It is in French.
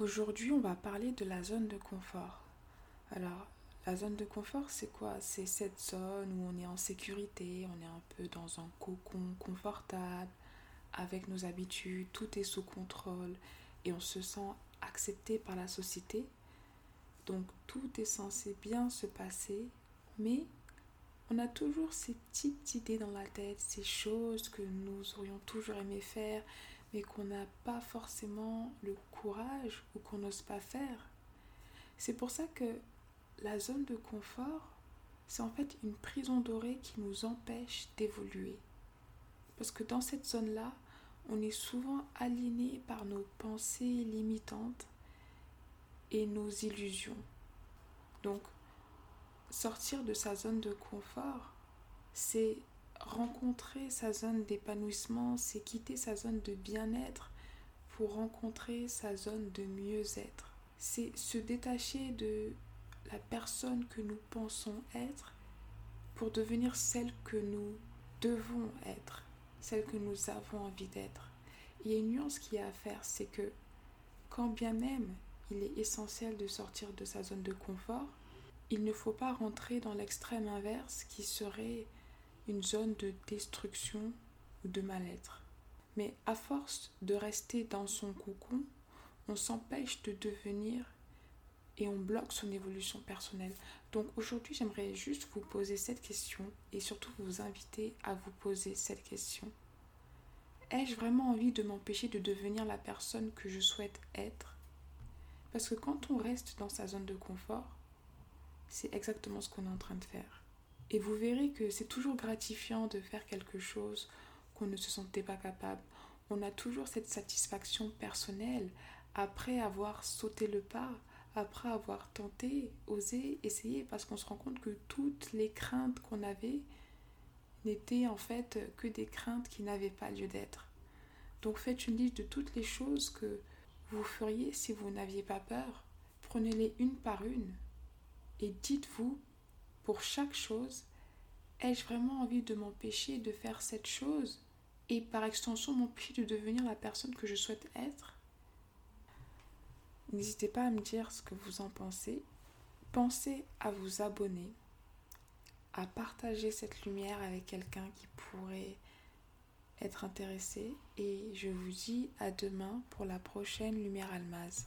Aujourd'hui, on va parler de la zone de confort. Alors, la zone de confort, c'est quoi? C'est cette zone où on est en sécurité, on est un peu dans un cocon confortable, avec nos habitudes, tout est sous contrôle et on se sent accepté par la société. Donc tout est censé bien se passer, mais on a toujours ces petites idées dans la tête, ces choses que nous aurions toujours aimé faire, qu'on n'a pas forcément le courage ou qu'on n'ose pas faire. C'est pour ça que la zone de confort, c'est en fait une prison dorée qui nous empêche d'évoluer. Parce que dans cette zone-là, on est souvent aligné par nos pensées limitantes et nos illusions. Donc, sortir de sa zone de confort, c'est rencontrer sa zone d'épanouissement, c'est quitter sa zone de bien-être pour rencontrer sa zone de mieux-être. C'est se détacher de la personne que nous pensons être pour devenir celle que nous devons être, celle que nous avons envie d'être. Il y a une nuance qui a à faire, c'est que quand bien même il est essentiel de sortir de sa zone de confort, il ne faut pas rentrer dans l'extrême inverse qui serait une zone de destruction ou de mal-être. Mais à force de rester dans son cocon, on s'empêche de devenir et on bloque son évolution personnelle. Donc aujourd'hui, j'aimerais juste vous poser cette question et surtout vous inviter à vous poser cette question. Ai-je vraiment envie de m'empêcher de devenir la personne que je souhaite être? Parce que quand on reste dans sa zone de confort, c'est exactement ce qu'on est en train de faire. Et vous verrez que c'est toujours gratifiant de faire quelque chose qu'on ne se sentait pas capable. On a toujours cette satisfaction personnelle après avoir sauté le pas, après avoir tenté, osé, essayé, parce qu'on se rend compte que toutes les craintes qu'on avait n'étaient en fait que des craintes qui n'avaient pas lieu d'être. Donc faites une liste de toutes les choses que vous feriez si vous n'aviez pas peur. Prenez-les une par une et dites-vous, pour chaque chose, ai-je vraiment envie de m'empêcher de faire cette chose et par extension m'empêcher de devenir la personne que je souhaite être? N'hésitez pas à me dire ce que vous en pensez. Pensez à vous abonner, à partager cette lumière avec quelqu'un qui pourrait être intéressé et je vous dis à demain pour la prochaine lumière almaz.